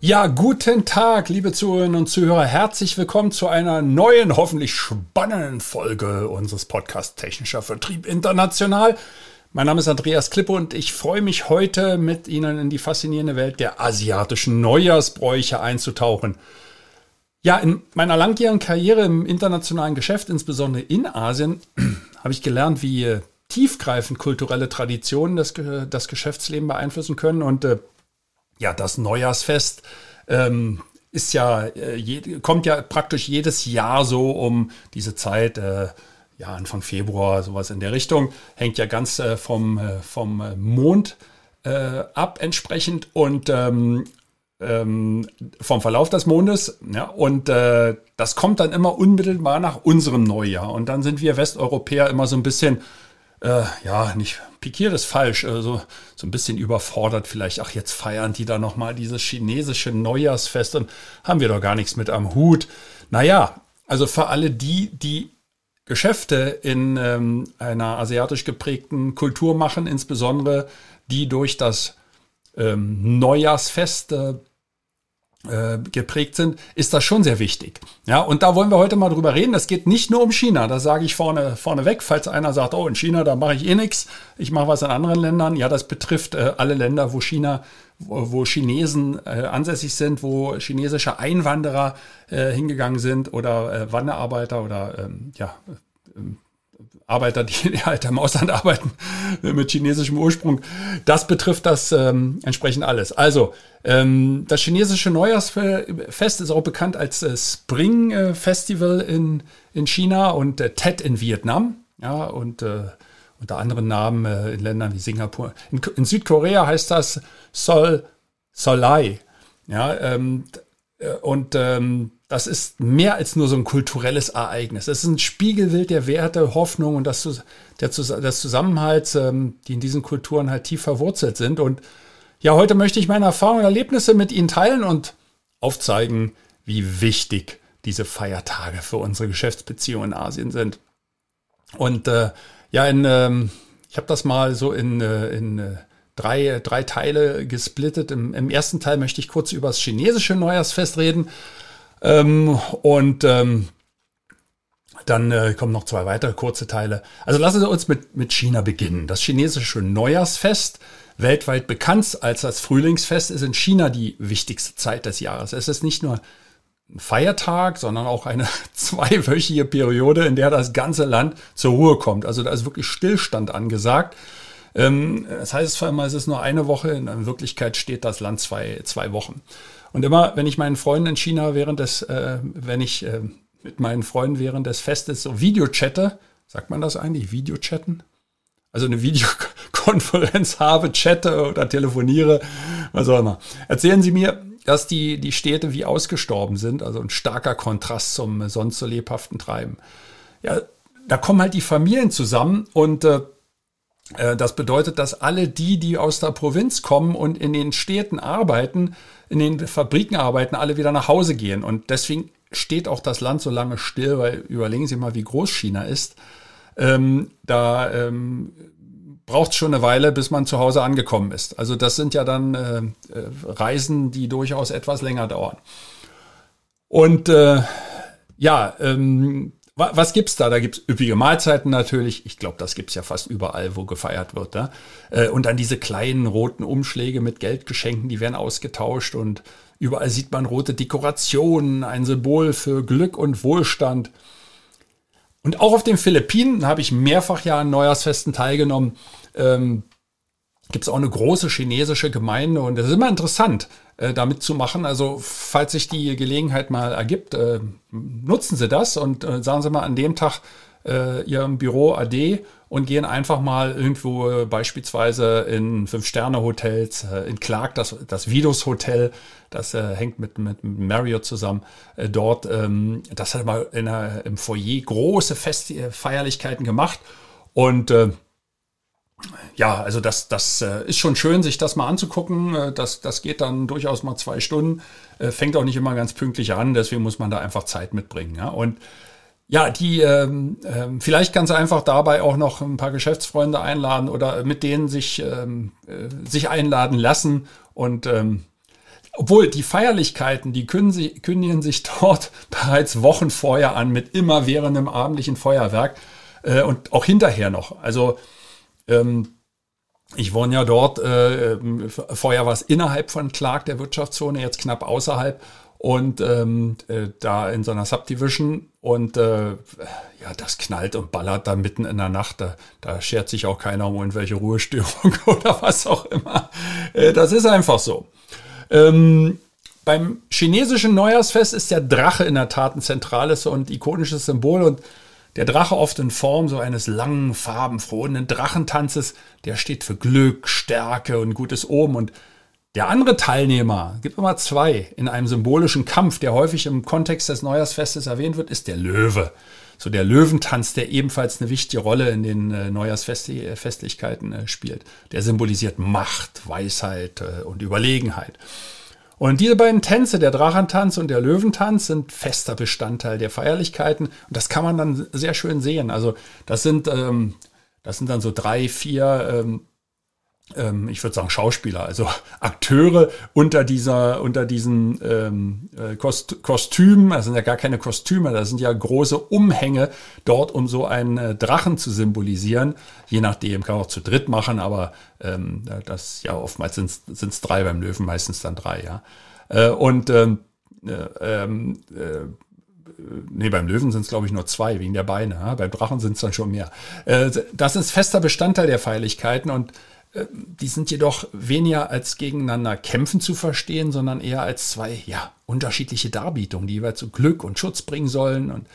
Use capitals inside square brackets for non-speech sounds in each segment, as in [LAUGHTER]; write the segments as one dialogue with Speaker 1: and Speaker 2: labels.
Speaker 1: Ja, guten Tag, liebe Zuhörerinnen und Zuhörer. Herzlich willkommen zu einer neuen, hoffentlich spannenden Folge unseres Podcasts Technischer Vertrieb International. Mein Name ist Andreas Klippe und ich freue mich heute mit Ihnen in die faszinierende Welt der asiatischen Neujahrsbräuche einzutauchen. Ja, in meiner langjährigen Karriere im internationalen Geschäft, insbesondere in Asien, [CLEARS THROAT] habe ich gelernt, wie tiefgreifend kulturelle Traditionen das, das Geschäftsleben beeinflussen können und äh, ja, das Neujahrsfest ähm, ist ja, äh, je, kommt ja praktisch jedes Jahr so um diese Zeit, äh, ja, Anfang Februar, sowas in der Richtung, hängt ja ganz äh, vom, äh, vom Mond äh, ab entsprechend und ähm, ähm, vom Verlauf des Mondes. Ja, und äh, das kommt dann immer unmittelbar nach unserem Neujahr. Und dann sind wir Westeuropäer immer so ein bisschen äh, ja, nicht pikiert ist falsch, also so ein bisschen überfordert vielleicht. Ach, jetzt feiern die da nochmal dieses chinesische Neujahrsfest und haben wir doch gar nichts mit am Hut. Naja, also für alle die, die Geschäfte in ähm, einer asiatisch geprägten Kultur machen, insbesondere die durch das ähm, Neujahrsfest äh, äh, geprägt sind, ist das schon sehr wichtig. Ja, und da wollen wir heute mal drüber reden. Es geht nicht nur um China. Das sage ich vorne, vorne weg, falls einer sagt, oh, in China, da mache ich eh nichts. Ich mache was in anderen Ländern. Ja, das betrifft äh, alle Länder, wo China, wo, wo Chinesen äh, ansässig sind, wo chinesische Einwanderer äh, hingegangen sind oder äh, Wanderarbeiter oder ähm, ja, ähm, Arbeiter, die [LAUGHS] halt im Ausland arbeiten mit chinesischem Ursprung. Das betrifft das ähm, entsprechend alles. Also, ähm, das chinesische Neujahrsfest ist auch bekannt als äh, Spring äh, Festival in, in China und äh, Tet in Vietnam. Ja, und äh, unter anderen Namen äh, in Ländern wie Singapur. In, in Südkorea heißt das Sol Solai. Ja, ähm, äh, und ähm, das ist mehr als nur so ein kulturelles Ereignis. Es ist ein Spiegelbild der Werte, Hoffnung und das, der, des Zusammenhalts, ähm, die in diesen Kulturen halt tief verwurzelt sind. Und ja, heute möchte ich meine Erfahrungen und Erlebnisse mit Ihnen teilen und aufzeigen, wie wichtig diese Feiertage für unsere Geschäftsbeziehungen in Asien sind. Und äh, ja, in, ähm, ich habe das mal so in, äh, in äh, drei, drei Teile gesplittet. Im, Im ersten Teil möchte ich kurz über das chinesische Neujahrsfest reden. Ähm, und ähm, dann äh, kommen noch zwei weitere kurze Teile. Also lassen Sie uns mit, mit China beginnen. Das chinesische Neujahrsfest, weltweit bekannt als das Frühlingsfest, ist in China die wichtigste Zeit des Jahres. Es ist nicht nur ein Feiertag, sondern auch eine [LAUGHS] zweiwöchige Periode, in der das ganze Land zur Ruhe kommt. Also da ist wirklich Stillstand angesagt. Ähm, das heißt zwar immer, es ist nur eine Woche, in Wirklichkeit steht das Land zwei, zwei Wochen. Und immer, wenn ich meinen Freunden in China während des, äh, wenn ich äh, mit meinen Freunden während des Festes so Videochatte, sagt man das eigentlich, Videochatten? Also eine Videokonferenz [LAUGHS] habe, chatte oder telefoniere, was auch immer. Erzählen Sie mir, dass die, die Städte wie ausgestorben sind, also ein starker Kontrast zum sonst so lebhaften Treiben. Ja, da kommen halt die Familien zusammen und äh, das bedeutet, dass alle die, die aus der Provinz kommen und in den Städten arbeiten, in den Fabriken arbeiten, alle wieder nach Hause gehen. Und deswegen steht auch das Land so lange still, weil überlegen Sie mal, wie groß China ist. Ähm, da ähm, braucht es schon eine Weile, bis man zu Hause angekommen ist. Also das sind ja dann äh, äh Reisen, die durchaus etwas länger dauern. Und äh, ja, ähm, was gibt's da? Da gibt's üppige Mahlzeiten natürlich. Ich glaube, das gibt's ja fast überall, wo gefeiert wird. Ne? Und dann diese kleinen roten Umschläge mit Geldgeschenken, die werden ausgetauscht und überall sieht man rote Dekorationen, ein Symbol für Glück und Wohlstand. Und auch auf den Philippinen habe ich mehrfach ja an Neujahrsfesten teilgenommen. Ähm, gibt es auch eine große chinesische Gemeinde und es ist immer interessant, äh, damit zu machen. Also falls sich die Gelegenheit mal ergibt, äh, nutzen Sie das und äh, sagen Sie mal an dem Tag äh, Ihrem Büro AD und gehen einfach mal irgendwo äh, beispielsweise in Fünf-Sterne-Hotels, äh, in Clark, das, das Vidos Hotel, das hängt mit, mit Marriott zusammen, dort, ähm, das hat mal in im Foyer große Fest Feierlichkeiten gemacht und ja, also das, das äh, ist schon schön, sich das mal anzugucken. Äh, das, das geht dann durchaus mal zwei Stunden, äh, fängt auch nicht immer ganz pünktlich an, deswegen muss man da einfach Zeit mitbringen. Ja? Und ja, die ähm, ähm, vielleicht ganz einfach dabei auch noch ein paar Geschäftsfreunde einladen oder mit denen sich, ähm, äh, sich einladen lassen. Und ähm, obwohl die Feierlichkeiten, die kündigen sich [LAUGHS] dort bereits Wochen vorher an mit immerwährendem abendlichen Feuerwerk äh, und auch hinterher noch. Also ähm, ich wohne ja dort, äh, vorher war es innerhalb von Clark, der Wirtschaftszone, jetzt knapp außerhalb und ähm, äh, da in so einer Subdivision und äh, ja, das knallt und ballert da mitten in der Nacht. Da, da schert sich auch keiner um irgendwelche Ruhestörung [LAUGHS] oder was auch immer. Äh, das ist einfach so. Ähm, beim chinesischen Neujahrsfest ist der Drache in der Tat ein zentrales und ikonisches Symbol und der Drache oft in Form so eines langen, farbenfrohen Drachentanzes, der steht für Glück, Stärke und gutes Oben und der andere Teilnehmer, gibt immer zwei, in einem symbolischen Kampf, der häufig im Kontext des Neujahrsfestes erwähnt wird, ist der Löwe. So der Löwentanz, der ebenfalls eine wichtige Rolle in den äh, Neujahrsfestlichkeiten äh, spielt. Der symbolisiert Macht, Weisheit äh, und Überlegenheit. Und diese beiden Tänze, der Drachentanz und der Löwentanz, sind fester Bestandteil der Feierlichkeiten. Und das kann man dann sehr schön sehen. Also das sind, ähm, das sind dann so drei, vier ähm, ähm, ich würde sagen Schauspieler, also [LAUGHS] Akteure unter dieser, unter diesen ähm, äh, Kost Kostümen, das sind ja gar keine Kostüme, das sind ja große Umhänge dort, um so einen äh, Drachen zu symbolisieren. Je nachdem, kann man auch zu dritt machen, aber ähm, das ja oftmals sind es drei beim Löwen, meistens dann drei, ja. Äh, und ähm, äh, ähm, äh, nee, beim Löwen sind es, glaube ich, nur zwei, wegen der Beine. Ja? Beim Drachen sind es dann schon mehr. Äh, das ist fester Bestandteil der Feierlichkeiten und die sind jedoch weniger als gegeneinander kämpfen zu verstehen, sondern eher als zwei ja, unterschiedliche Darbietungen, die jeweils zu Glück und Schutz bringen sollen. Und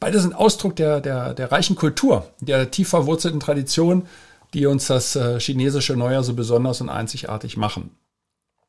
Speaker 1: beide sind Ausdruck der, der, der reichen Kultur, der tief verwurzelten Tradition, die uns das äh, chinesische Neujahr so besonders und einzigartig machen.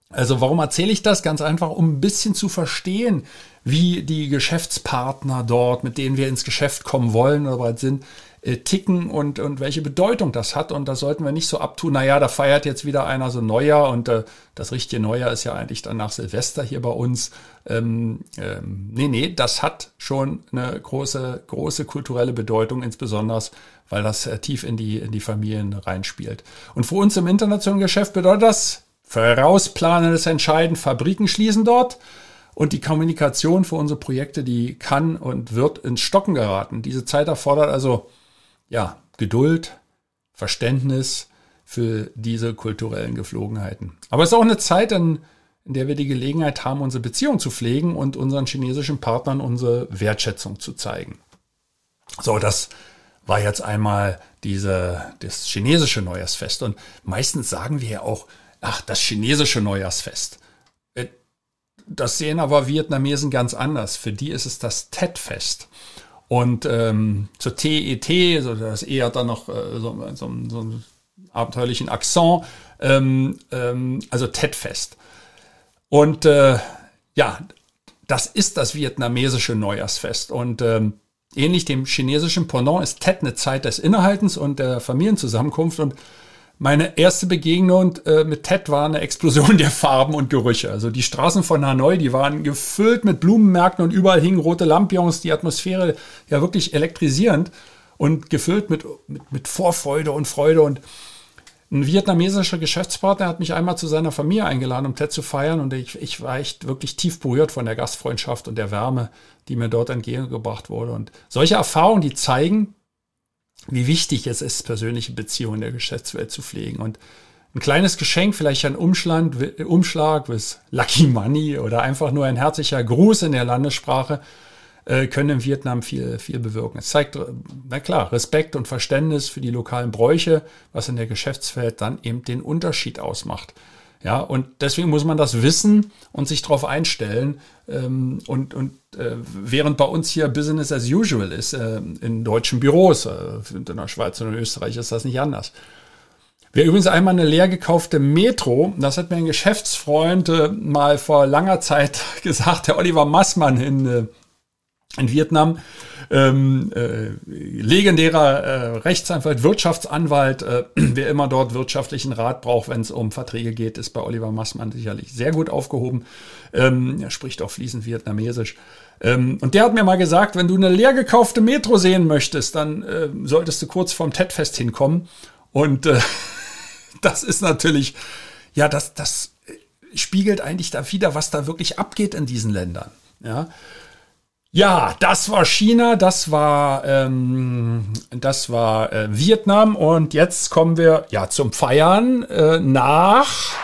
Speaker 1: Also warum erzähle ich das? Ganz einfach, um ein bisschen zu verstehen, wie die Geschäftspartner dort, mit denen wir ins Geschäft kommen wollen oder bald sind, äh, ticken und, und welche Bedeutung das hat. Und da sollten wir nicht so abtun, naja, da feiert jetzt wieder einer so Neujahr und äh, das richtige Neujahr ist ja eigentlich dann nach Silvester hier bei uns. Ähm, ähm, nee, nee, das hat schon eine große, große kulturelle Bedeutung, insbesondere weil das äh, tief in die, in die Familien reinspielt. Und für uns im internationalen Geschäft bedeutet das, vorausplanen ist entscheidend, Fabriken schließen dort. Und die Kommunikation für unsere Projekte, die kann und wird ins Stocken geraten. Diese Zeit erfordert also ja, Geduld, Verständnis für diese kulturellen Geflogenheiten. Aber es ist auch eine Zeit, in, in der wir die Gelegenheit haben, unsere Beziehung zu pflegen und unseren chinesischen Partnern unsere Wertschätzung zu zeigen. So, das war jetzt einmal diese, das chinesische Neujahrsfest. Und meistens sagen wir ja auch, ach, das chinesische Neujahrsfest. Äh, das sehen aber Vietnamesen ganz anders. Für die ist es das Tet-Fest. Und ähm, zur TET, so das eher dann noch äh, so, so, so einen abenteuerlichen Akzent, ähm, ähm, also Tet-Fest. Und äh, ja, das ist das vietnamesische Neujahrsfest. Und ähm, ähnlich dem chinesischen Pendant ist Tet eine Zeit des Innehaltens und der Familienzusammenkunft. Und meine erste Begegnung äh, mit Ted war eine Explosion [LAUGHS] der Farben und Gerüche. Also die Straßen von Hanoi, die waren gefüllt mit Blumenmärkten und überall hingen rote Lampions, die Atmosphäre ja wirklich elektrisierend und gefüllt mit, mit, mit Vorfreude und Freude. Und ein vietnamesischer Geschäftspartner hat mich einmal zu seiner Familie eingeladen, um Ted zu feiern. Und ich, ich war echt wirklich tief berührt von der Gastfreundschaft und der Wärme, die mir dort entgegengebracht wurde. Und solche Erfahrungen, die zeigen, wie wichtig es ist, persönliche Beziehungen in der Geschäftswelt zu pflegen. Und ein kleines Geschenk, vielleicht ein Umschlag, Umschlag bis Lucky Money oder einfach nur ein herzlicher Gruß in der Landessprache, äh, können in Vietnam viel, viel bewirken. Es zeigt, na klar, Respekt und Verständnis für die lokalen Bräuche, was in der Geschäftswelt dann eben den Unterschied ausmacht. Ja, und deswegen muss man das wissen und sich darauf einstellen. Ähm, und und äh, während bei uns hier Business as usual ist, äh, in deutschen Büros, äh, in der Schweiz und in Österreich ist das nicht anders. Wer übrigens einmal eine leer gekaufte Metro, das hat mir ein Geschäftsfreund äh, mal vor langer Zeit [LAUGHS] gesagt, der Oliver Massmann in, äh, in Vietnam, ähm, äh, legendärer äh, Rechtsanwalt, Wirtschaftsanwalt, äh, [CLEARS THROAT] wer immer dort wirtschaftlichen Rat braucht, wenn es um Verträge geht, ist bei Oliver Massmann sicherlich sehr gut aufgehoben. Ähm, er spricht auch fließend Vietnamesisch. Ähm, und der hat mir mal gesagt, wenn du eine leer gekaufte Metro sehen möchtest, dann äh, solltest du kurz vorm TED-Fest hinkommen. Und äh, [LAUGHS] das ist natürlich, ja, das, das spiegelt eigentlich da wieder, was da wirklich abgeht in diesen Ländern. Ja. Ja, das war China, das war, ähm, das war äh, Vietnam und jetzt kommen wir ja zum Feiern äh, nach.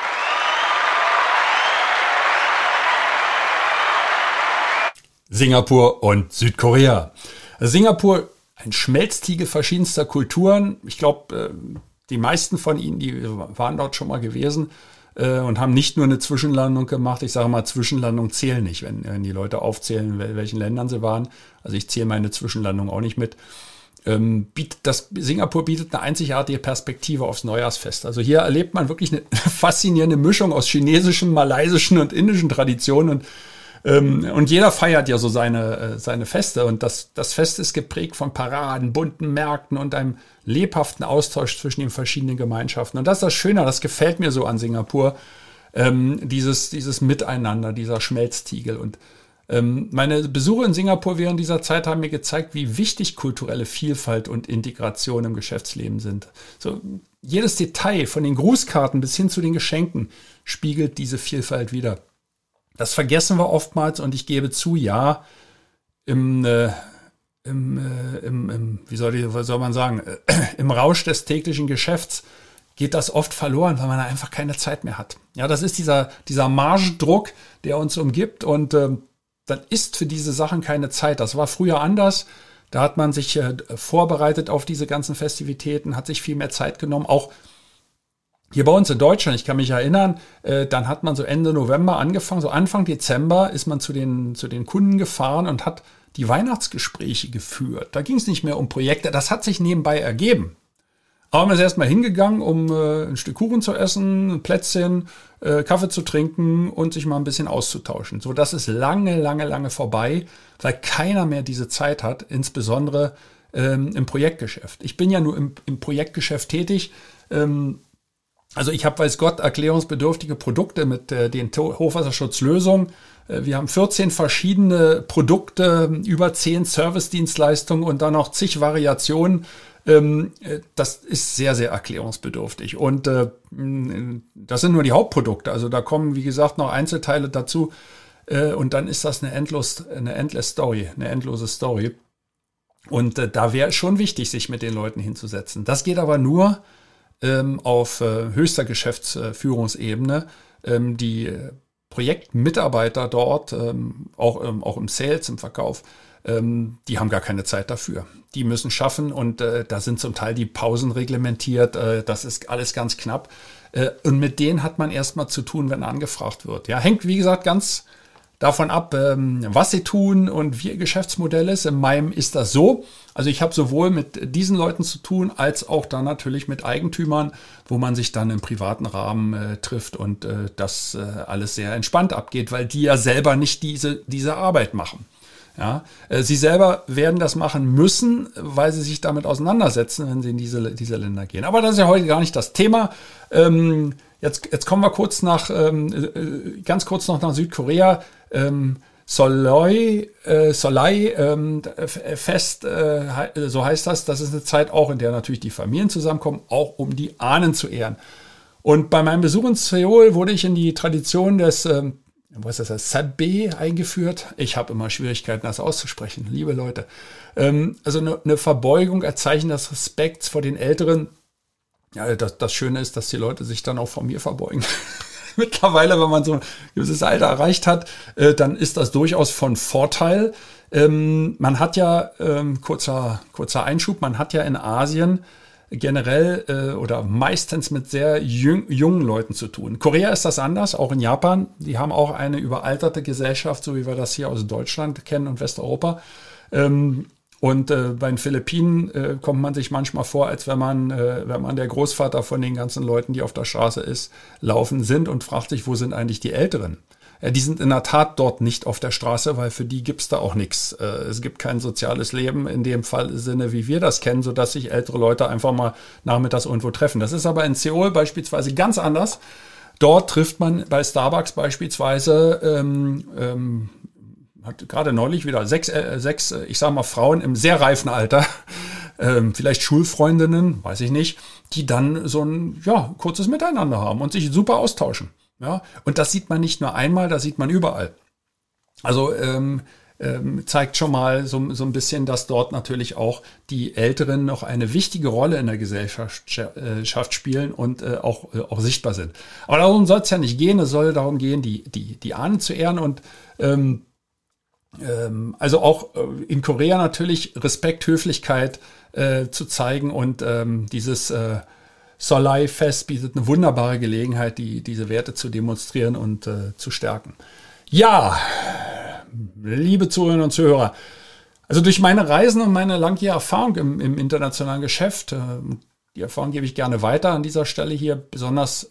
Speaker 1: Singapur und Südkorea. Singapur, ein Schmelztiegel verschiedenster Kulturen. Ich glaube, äh, die meisten von Ihnen, die waren dort schon mal gewesen äh, und haben nicht nur eine Zwischenlandung gemacht. Ich sage mal, Zwischenlandung zählen nicht, wenn, wenn die Leute aufzählen, in welchen Ländern sie waren. Also ich zähle meine Zwischenlandung auch nicht mit. Ähm, bietet, das Singapur bietet eine einzigartige Perspektive aufs Neujahrsfest. Also hier erlebt man wirklich eine [LAUGHS] faszinierende Mischung aus chinesischen, malaysischen und indischen Traditionen und und jeder feiert ja so seine, äh, seine Feste. Und das, das Fest ist geprägt von Paraden, bunten Märkten und einem lebhaften Austausch zwischen den verschiedenen Gemeinschaften. Und das ist das Schöne, das gefällt mir so an Singapur. Ähm, dieses, dieses Miteinander, dieser Schmelztiegel. Und ähm, meine Besuche in Singapur während dieser Zeit haben mir gezeigt, wie wichtig kulturelle Vielfalt und Integration im Geschäftsleben sind. So, jedes Detail, von den Grußkarten bis hin zu den Geschenken, spiegelt diese Vielfalt wider. Das vergessen wir oftmals und ich gebe zu, ja, im, äh, im, äh, im, im wie, soll ich, soll man sagen, äh, im Rausch des täglichen Geschäfts geht das oft verloren, weil man einfach keine Zeit mehr hat. Ja, das ist dieser, dieser Margendruck, der uns umgibt und äh, dann ist für diese Sachen keine Zeit. Das war früher anders. Da hat man sich äh, vorbereitet auf diese ganzen Festivitäten, hat sich viel mehr Zeit genommen, auch hier bei uns in Deutschland, ich kann mich erinnern, äh, dann hat man so Ende November angefangen, so Anfang Dezember ist man zu den, zu den Kunden gefahren und hat die Weihnachtsgespräche geführt. Da ging es nicht mehr um Projekte, das hat sich nebenbei ergeben. Aber man ist erstmal hingegangen, um äh, ein Stück Kuchen zu essen, ein Plätzchen, äh, Kaffee zu trinken und sich mal ein bisschen auszutauschen. So, das ist lange, lange, lange vorbei, weil keiner mehr diese Zeit hat, insbesondere ähm, im Projektgeschäft. Ich bin ja nur im, im Projektgeschäft tätig. Ähm, also ich habe, weiß Gott, erklärungsbedürftige Produkte mit äh, den Hochwasserschutzlösungen. Äh, wir haben 14 verschiedene Produkte, über 10 Service-Dienstleistungen und dann noch zig Variationen. Ähm, äh, das ist sehr, sehr erklärungsbedürftig. Und äh, das sind nur die Hauptprodukte. Also da kommen, wie gesagt, noch Einzelteile dazu. Äh, und dann ist das eine, endlos, eine endless Story, eine endlose Story. Und äh, da wäre schon wichtig, sich mit den Leuten hinzusetzen. Das geht aber nur, ähm, auf äh, höchster Geschäftsführungsebene ähm, die Projektmitarbeiter dort, ähm, auch, ähm, auch im Sales, im Verkauf, ähm, die haben gar keine Zeit dafür. Die müssen schaffen und äh, da sind zum Teil die Pausen reglementiert. Äh, das ist alles ganz knapp. Äh, und mit denen hat man erstmal zu tun, wenn angefragt wird. Ja, hängt wie gesagt ganz davon ab, ähm, was sie tun und wie ihr Geschäftsmodell ist. In meinem ist das so. Also ich habe sowohl mit diesen Leuten zu tun, als auch dann natürlich mit Eigentümern, wo man sich dann im privaten Rahmen äh, trifft und äh, das äh, alles sehr entspannt abgeht, weil die ja selber nicht diese, diese Arbeit machen. Ja, äh, sie selber werden das machen müssen, weil sie sich damit auseinandersetzen, wenn sie in diese, diese Länder gehen. Aber das ist ja heute gar nicht das Thema. Ähm, jetzt, jetzt kommen wir kurz nach, ähm, äh, ganz kurz noch nach Südkorea ähm, Soloi, äh, Solai ähm, Fest, äh, so heißt das. Das ist eine Zeit auch, in der natürlich die Familien zusammenkommen, auch um die Ahnen zu ehren. Und bei meinem Besuch in Seoul wurde ich in die Tradition des, ähm, was ist das, Sabe eingeführt. Ich habe immer Schwierigkeiten, das auszusprechen, liebe Leute. Ähm, also eine, eine Verbeugung, ein Zeichen des Respekts vor den Älteren. Ja, das, das Schöne ist, dass die Leute sich dann auch vor mir verbeugen. [LAUGHS] [LAUGHS] mittlerweile, wenn man so ein gewisses Alter erreicht hat, äh, dann ist das durchaus von Vorteil. Ähm, man hat ja, ähm, kurzer, kurzer Einschub, man hat ja in Asien generell äh, oder meistens mit sehr jung, jungen Leuten zu tun. Korea ist das anders, auch in Japan. Die haben auch eine überalterte Gesellschaft, so wie wir das hier aus Deutschland kennen und Westeuropa. Ähm, und äh, bei den Philippinen äh, kommt man sich manchmal vor, als wenn man, äh, wenn man der Großvater von den ganzen Leuten, die auf der Straße ist, laufen sind und fragt sich, wo sind eigentlich die Älteren? Ja, die sind in der Tat dort nicht auf der Straße, weil für die gibt's da auch nichts. Äh, es gibt kein soziales Leben in dem Fall Sinne, wie wir das kennen, sodass sich ältere Leute einfach mal nachmittags irgendwo treffen. Das ist aber in Seoul beispielsweise ganz anders. Dort trifft man bei Starbucks beispielsweise ähm, ähm, hat gerade neulich wieder sechs, äh, sechs, äh, ich sag mal, Frauen im sehr reifen Alter, [LAUGHS] ähm, vielleicht Schulfreundinnen, weiß ich nicht, die dann so ein ja, kurzes Miteinander haben und sich super austauschen. Ja? Und das sieht man nicht nur einmal, das sieht man überall. Also ähm, ähm, zeigt schon mal so, so ein bisschen, dass dort natürlich auch die Älteren noch eine wichtige Rolle in der Gesellschaft äh, spielen und äh, auch, äh, auch sichtbar sind. Aber darum soll es ja nicht gehen. Es soll darum gehen, die, die, die Ahnen zu ehren und ähm, ähm, also auch äh, in Korea natürlich Respekt, Höflichkeit äh, zu zeigen und ähm, dieses äh, Solai-Fest bietet eine wunderbare Gelegenheit, die, diese Werte zu demonstrieren und äh, zu stärken. Ja, liebe Zuhörerinnen und Zuhörer, also durch meine Reisen und meine langjährige Erfahrung im, im internationalen Geschäft, äh, die Erfahrung gebe ich gerne weiter an dieser Stelle hier, besonders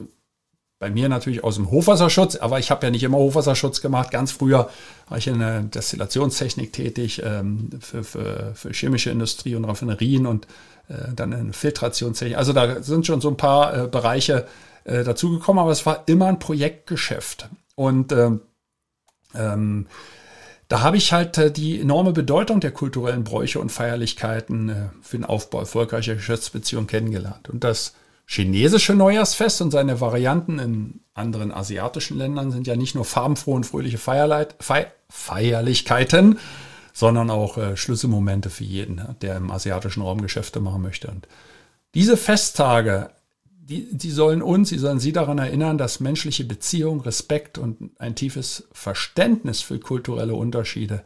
Speaker 1: bei mir natürlich aus dem Hochwasserschutz, aber ich habe ja nicht immer Hochwasserschutz gemacht. Ganz früher war ich in der Destillationstechnik tätig ähm, für, für, für chemische Industrie und Raffinerien und äh, dann in Filtrationstechnik. Also da sind schon so ein paar äh, Bereiche äh, dazugekommen, aber es war immer ein Projektgeschäft. Und ähm, ähm, da habe ich halt äh, die enorme Bedeutung der kulturellen Bräuche und Feierlichkeiten äh, für den Aufbau erfolgreicher Geschäftsbeziehungen kennengelernt. Und das chinesische Neujahrsfest und seine Varianten in anderen asiatischen Ländern sind ja nicht nur farbenfrohe und fröhliche Feierleit, Feier, Feierlichkeiten, sondern auch äh, Schlüsselmomente für jeden, der im asiatischen Raum Geschäfte machen möchte. Und diese Festtage, die, die sollen uns, die sollen Sie daran erinnern, dass menschliche Beziehung, Respekt und ein tiefes Verständnis für kulturelle Unterschiede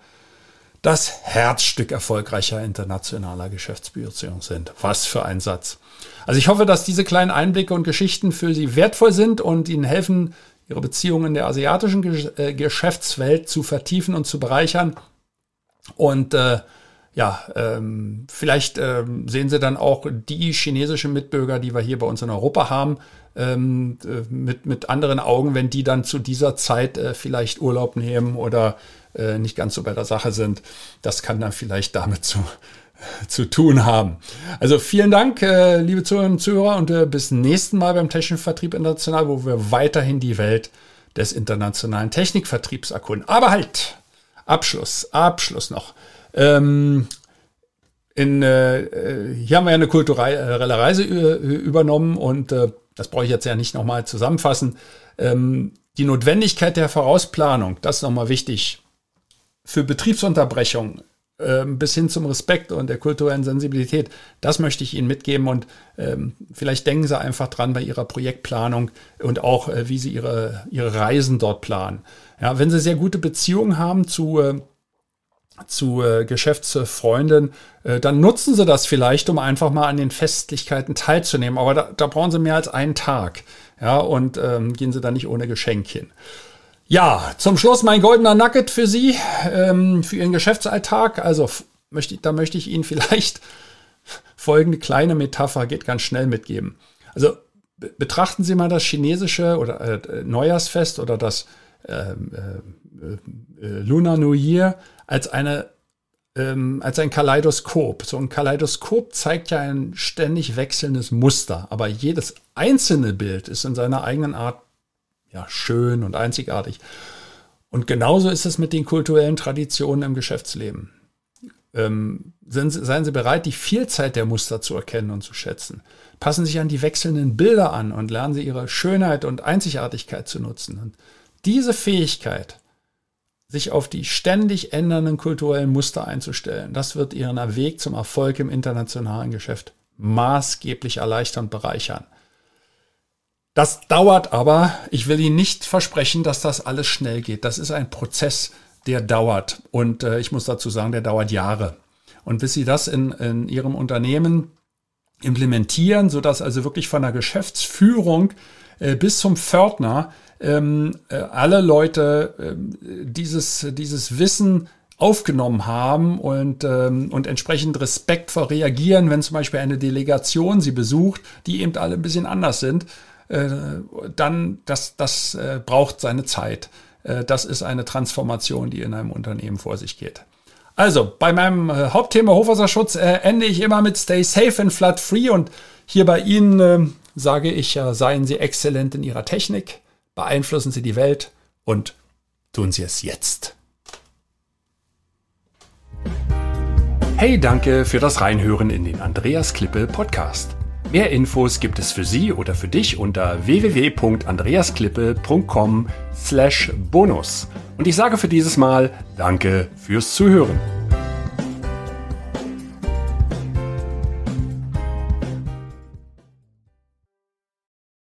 Speaker 1: das Herzstück erfolgreicher internationaler Geschäftsbeziehungen sind. Was für ein Satz. Also ich hoffe, dass diese kleinen Einblicke und Geschichten für Sie wertvoll sind und Ihnen helfen, Ihre Beziehungen in der asiatischen äh, Geschäftswelt zu vertiefen und zu bereichern. Und äh, ja, ähm, vielleicht ähm, sehen Sie dann auch die chinesischen Mitbürger, die wir hier bei uns in Europa haben, ähm, äh, mit, mit anderen Augen, wenn die dann zu dieser Zeit äh, vielleicht Urlaub nehmen oder äh, nicht ganz so bei der Sache sind. Das kann dann vielleicht damit zu, [LAUGHS] zu tun haben. Also vielen Dank, äh, liebe Zuhörerinnen und Zuhörer, und äh, bis nächsten Mal beim Technischen Vertrieb International, wo wir weiterhin die Welt des internationalen Technikvertriebs erkunden. Aber halt, Abschluss, Abschluss noch. Ähm, in, äh, hier haben wir ja eine kulturelle Reise übernommen und äh, das brauche ich jetzt ja nicht nochmal zusammenfassen. Ähm, die Notwendigkeit der Vorausplanung, das ist nochmal wichtig. Für Betriebsunterbrechung äh, bis hin zum Respekt und der kulturellen Sensibilität, das möchte ich Ihnen mitgeben und ähm, vielleicht denken Sie einfach dran bei Ihrer Projektplanung und auch, äh, wie Sie Ihre, Ihre Reisen dort planen. Ja, wenn Sie sehr gute Beziehungen haben zu äh, zu äh, Geschäftsfreunden, äh, dann nutzen sie das vielleicht, um einfach mal an den Festlichkeiten teilzunehmen. Aber da, da brauchen sie mehr als einen Tag. Ja, und ähm, gehen sie da nicht ohne Geschenk hin. Ja, zum Schluss mein goldener Nugget für Sie, ähm, für Ihren Geschäftsalltag. Also möchte, da möchte ich Ihnen [LAUGHS] vielleicht folgende kleine Metapher, geht ganz schnell mitgeben. Also betrachten Sie mal das chinesische oder äh, Neujahrsfest oder das ähm, äh, Lunar New Year als eine ähm, als ein Kaleidoskop. So ein Kaleidoskop zeigt ja ein ständig wechselndes Muster, aber jedes einzelne Bild ist in seiner eigenen Art ja schön und einzigartig. Und genauso ist es mit den kulturellen Traditionen im Geschäftsleben. Ähm, sind, seien Sie bereit, die Vielzahl der Muster zu erkennen und zu schätzen. Passen Sie sich an die wechselnden Bilder an und lernen Sie Ihre Schönheit und Einzigartigkeit zu nutzen. Und diese Fähigkeit, sich auf die ständig ändernden kulturellen Muster einzustellen. Das wird ihren Weg zum Erfolg im internationalen Geschäft maßgeblich erleichtern und bereichern. Das dauert aber. Ich will Ihnen nicht versprechen, dass das alles schnell geht. Das ist ein Prozess, der dauert. Und äh, ich muss dazu sagen, der dauert Jahre. Und bis Sie das in, in Ihrem Unternehmen implementieren, sodass also wirklich von der Geschäftsführung äh, bis zum Pförtner ähm, äh, alle Leute äh, dieses, dieses Wissen aufgenommen haben und, ähm, und entsprechend respektvoll reagieren, wenn zum Beispiel eine Delegation sie besucht, die eben alle ein bisschen anders sind, äh, dann das, das äh, braucht seine Zeit. Äh, das ist eine Transformation, die in einem Unternehmen vor sich geht. Also, bei meinem äh, Hauptthema Hochwasserschutz äh, ende ich immer mit Stay safe and flood free und hier bei Ihnen äh, sage ich, seien Sie exzellent in Ihrer Technik, beeinflussen Sie die Welt und tun Sie es jetzt. Hey, danke für das Reinhören in den Andreas Klippe Podcast. Mehr Infos gibt es für Sie oder für dich unter www.andreasklippe.com/bonus. Und ich sage für dieses Mal Danke fürs Zuhören.